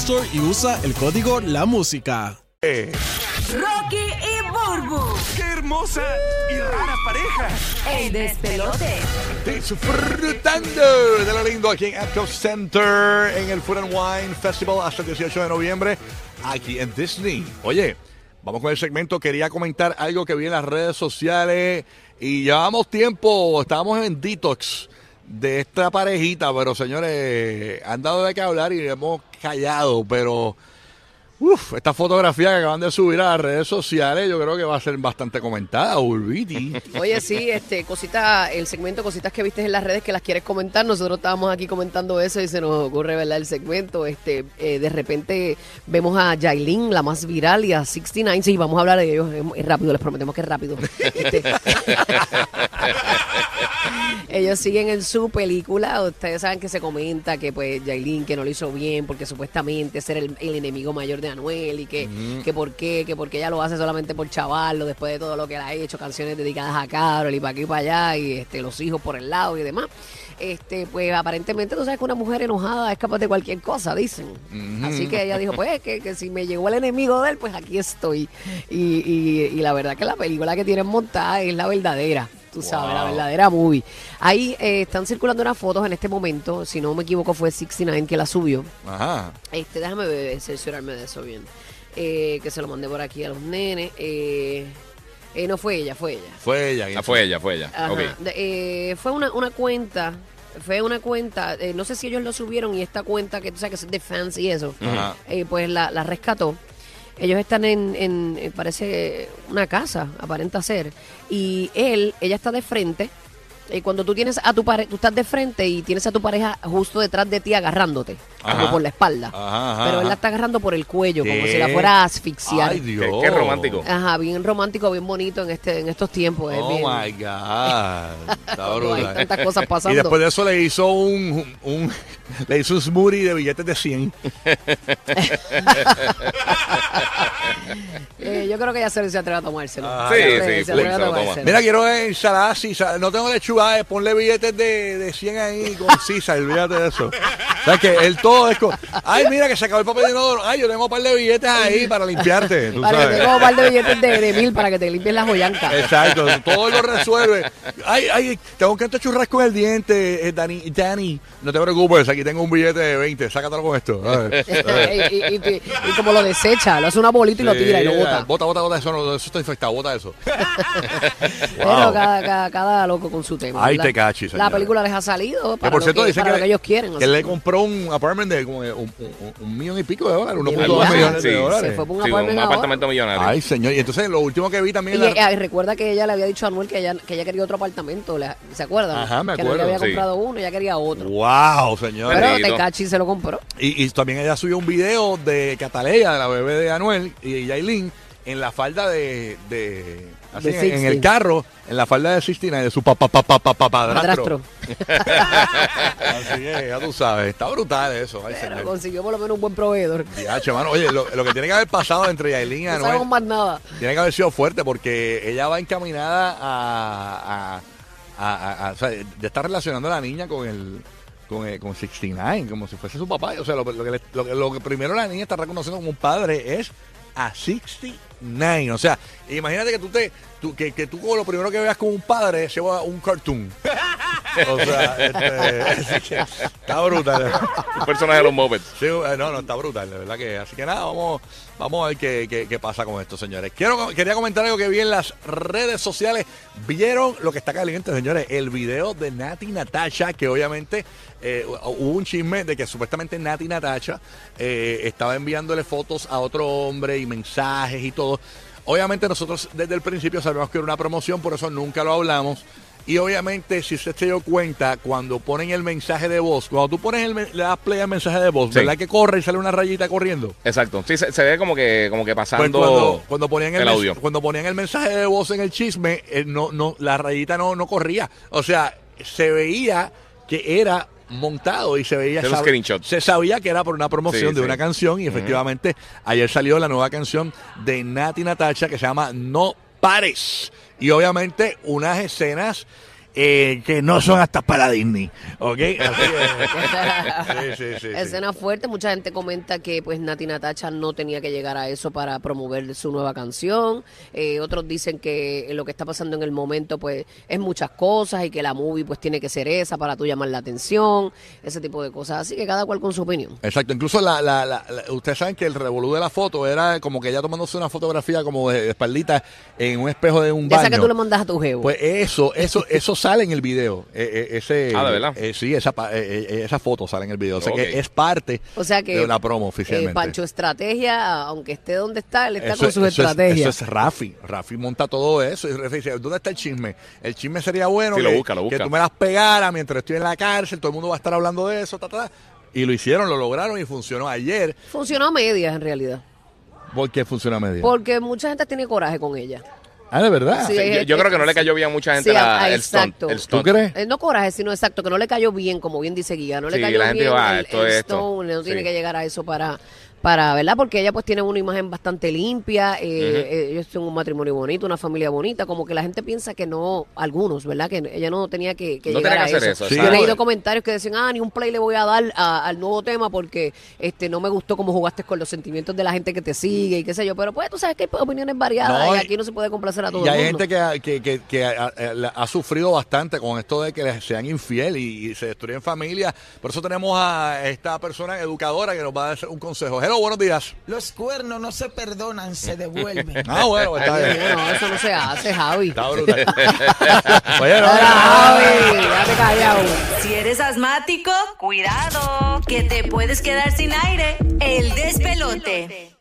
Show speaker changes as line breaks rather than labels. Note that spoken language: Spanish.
Store y usa el código La Música.
Rocky y Burbu.
¡Qué hermosa y rara pareja!
El despelote.
Disfrutando de lo lindo aquí en Aptos Center en el Food and Wine Festival hasta el 18 de noviembre aquí en Disney. Oye, vamos con el segmento. Quería comentar algo que vi en las redes sociales y llevamos tiempo, estábamos en detox de esta parejita, pero señores, han dado de qué hablar y hemos callado, pero uf, esta fotografía que acaban de subir a las redes sociales yo creo que va a ser bastante comentada, Urbiti.
Oye, sí, este, cositas, el segmento, cositas que viste en las redes que las quieres comentar. Nosotros estábamos aquí comentando eso y se nos ocurre, ¿verdad? El segmento. Este, eh, de repente vemos a Jailin, la más viral, y a 69. Sí, vamos a hablar de ellos. Es rápido, les prometemos que es rápido. Este, ellos siguen en su película. Ustedes saben que se comenta que, pues, Jailin que no lo hizo bien porque supuestamente ese era el, el enemigo mayor de Anuel y que, que por qué, que porque ella lo hace solamente por chavarlo después de todo lo que él ha hecho, canciones dedicadas a Carol y para aquí y para allá y este, los hijos por el lado y demás. Este, pues aparentemente tú sabes que una mujer enojada es capaz de cualquier cosa, dicen. Así que ella dijo, pues que, que si me llegó el enemigo de él, pues aquí estoy. Y, y, y la verdad que la película que tienen montada es la verdadera. Tú sabes, la verdadera movie. Ahí eh, están circulando unas fotos en este momento. Si no me equivoco, fue 69 que la subió.
Ajá.
Este, déjame ver, cerciorarme de eso bien. Eh, que se lo mandé por aquí a los nenes. Eh, eh, no fue ella, fue ella.
Fue ella.
Ah, fue ella, fue ella.
Ajá. Eh, fue una, una cuenta. Fue una cuenta, eh, no sé si ellos lo subieron y esta cuenta que tú sabes que es de fans y eso,
Ajá.
eh, pues la, la rescató. Ellos están en, en, eh, parece, una casa, aparenta ser. Y él, ella está de frente. Y cuando tú tienes a tu pareja, tú estás de frente y tienes a tu pareja justo detrás de ti agarrándote, como por la espalda.
Ajá, ajá,
Pero él la está agarrando por el cuello, como si la fuera a asfixiar.
Ay, Dios.
Qué- qué romántico.
Ajá, bien romántico, bien bonito en este en estos tiempos. es
Oh
bien-
my God. Está
Cuando hay tantas cosas pasando.
Y después de eso le hizo un, un- le hizo un smoothie de billetes de 100.
Eh, yo creo que ya se, se atreve a tomárselo.
Ah,
Sí,
Se
sí,
se atreve a tomárselo.
Mira, quiero ensalada César. No tengo lechuga, eh, ponle billetes de, de 100 ahí con César, olvídate de eso. ¿Sabes que Él todo es. Ay, mira que se acabó el papel de inodoro. Ay, yo tengo un par de billetes ahí para limpiarte. tú
Para que tenga un par de billetes de, de mil para que te limpies las joyancas.
Exacto, todo lo resuelve. Ay, ay, tengo que churrasco en el diente, eh, Dani, Dani. No te preocupes, aquí tengo un billete de 20, sácatelo con esto. A ver, a ver.
y, y- y- y como lo desecha, lo hace una bolita y lo tira y lo
Sí,
bota.
Bota, bota, bota eso, no, eso está infectado, bota eso.
Pero
Wow.
cada, cada, cada loco con su tema.
Ay, te cachis,
La película les ha salido para,
por
lo,
cierto,
que,
dicen
para
que,
lo que ellos quieren.
que le compró un apartment de como un, un- un- un millón y pico de dólares,
De
1.2
verdad.
millones de
Sí,
dólares.
se fue por un
Sí,
apartment
apartamento millonario.
Ay, señor. Y entonces lo último que vi también.
Y,
la-
recuerda que ella le había dicho a Anuel que ella, que ella quería otro apartamento. ¿Se acuerdan?
Ajá, me
Que Anuel le
acuerdo,
había
sí.
comprado uno y ella quería otro.
wow, señor.
Pero. Tecachi se lo compró.
Y, y también ella subió un video de Cataleya, de la bebé de Anuel y Yailin, en la falda de. de así, en, en el
60.
carro, en la falda de Sistina, de su papá, papá, papá, padrastro.
Padrastro.
Así que ya tú sabes, está brutal eso. Ay,
Pero consiguió por lo menos un buen proveedor.
Diache, mano. Oye, lo, lo que tiene que haber pasado entre Yailin y
No
Anuel
sabemos más nada.
tiene que haber sido fuerte porque ella va encaminada a. a, a, a- o sea, ya está relacionando a la niña con el. Con, el- con 69, como si fuese su papá. O sea, lo, lo que le- lo que- lo que primero la niña está reconociendo como un padre es a 69. O sea, imagínate que tú te. tú- que, que tú lo primero que veas como un padre se va un cartoon. O sea, este, está brutal.
Un personaje de los Muppets.
Sí, eh, no, no, está brutal, de verdad que. Así que nada, vamos, vamos a ver qué, qué- qué pasa con esto, señores. Quiero, quería comentar algo que vi en las redes sociales. Vieron lo que está caliente, señores. El video de Nati Natasha, que obviamente eh, hubo un chisme de que supuestamente Nati Natasha eh, estaba enviándole fotos a otro hombre y mensajes y todo. Obviamente nosotros desde el principio sabemos que era una promoción, por eso nunca lo hablamos. Y obviamente, si usted se dio cuenta, cuando ponen el mensaje de voz, cuando tú pones el, le das play al mensaje de voz,
Sí.
¿verdad que corre y sale una rayita corriendo?
Exacto. Sí, se, se ve como que, como que
Pues
pasando
cuando, cuando ponían el,
el audio.
cuando ponían el mensaje de voz en el chisme, eh, no, no, la rayita no, no corría. O sea, se veía que era montado y se veía sab-
screenshot.
se sabía que era por una promoción
Sí,
de
sí.
una canción y efectivamente ayer salió la nueva canción de Nati Natacha que se llama No Pares y obviamente unas escenas eh, que no son hasta para Disney, ¿ok? Así es. Sí, sí, sí, sí.
Escena fuerte, mucha gente comenta que pues Nati Natacha no tenía que llegar a eso para promover su nueva canción. Eh, otros dicen que lo que está pasando en el momento pues es muchas cosas y que la movie pues tiene que ser esa para tú llamar la atención, ese tipo de cosas. Así que cada cual con su opinión.
Exacto, incluso la, la, la- la- ustedes saben que el revolú de la foto era como que ella tomándose una fotografía como de, de espaldita en un espejo de un baño.
que tú le mandas a tu jevo.
Pues eso, eso, eso sale en el video. Eh, eh, ese,
Ah, ¿de verdad?
eh, sí, esa, esa foto sale en el video. O sea que es parte
o sea que
de una promo
eh,
oficialmente.
Pancho Estrategia, aunque esté donde está, él está
Eso,
con sus
eso es,
estrategias.
eso es Rafi. Rafi monta todo eso. Y Rafi dice, ¿dónde está el chisme? El chisme sería bueno
Sí,
que,
lo busca, lo busca.
que tú me las pegaras mientras estoy en la cárcel. Todo el mundo va a estar hablando de eso. Ta, ta, ta. Y lo hicieron, lo lograron y funcionó ayer.
Funcionó a medias en realidad.
¿Por qué funciona a media?
Porque mucha gente tiene coraje con ella.
Ah, de verdad.
Sí,
Sí, yo, yo creo que no le cayó bien a mucha gente
Sí,
la-
ah,
el stunt.
¿Tú crees?
Eh, no coraje, sino exacto, que no le cayó bien, como bien dice Guía, no le
Sí,
cayó
la gente
bien
va,
el,
esto
el
es esto.
Stone, no tiene
Sí.
que llegar a eso para, para, ¿verdad? Porque ella pues tiene una imagen bastante limpia, eh, eh, ellos tienen un matrimonio bonito, una familia bonita, como que la gente piensa que no, algunos, ¿verdad? Que ella no tenía que, que
No
llegar
tenía
a
que hacer
eso.
eso,
Sí,
Yo he leído comentarios que decían, ah, ni un play le voy a dar a- al nuevo tema porque este no me gustó cómo jugaste con los sentimientos de la gente que te sigue y qué sé yo, pero pues tú sabes que hay opiniones variadas
No,
y aquí no se puede complacer a todo
Y
el
hay gente que, ha- que, que, que ha, ha- ha sufrido bastante con esto de que sean infiel y, y se destruyen familias. Por eso tenemos a esta persona educadora que nos va a dar un consejo. Hello, buenos días.
Los cuernos no se perdonan, se devuelven.
Ah, bueno, está bien.
Eso no se hace, Javi.
Está brutal. Oye, no,
Ahora, Javi, ya te callado.
Si eres asmático, cuidado, que te puedes quedar sin aire. El despelote.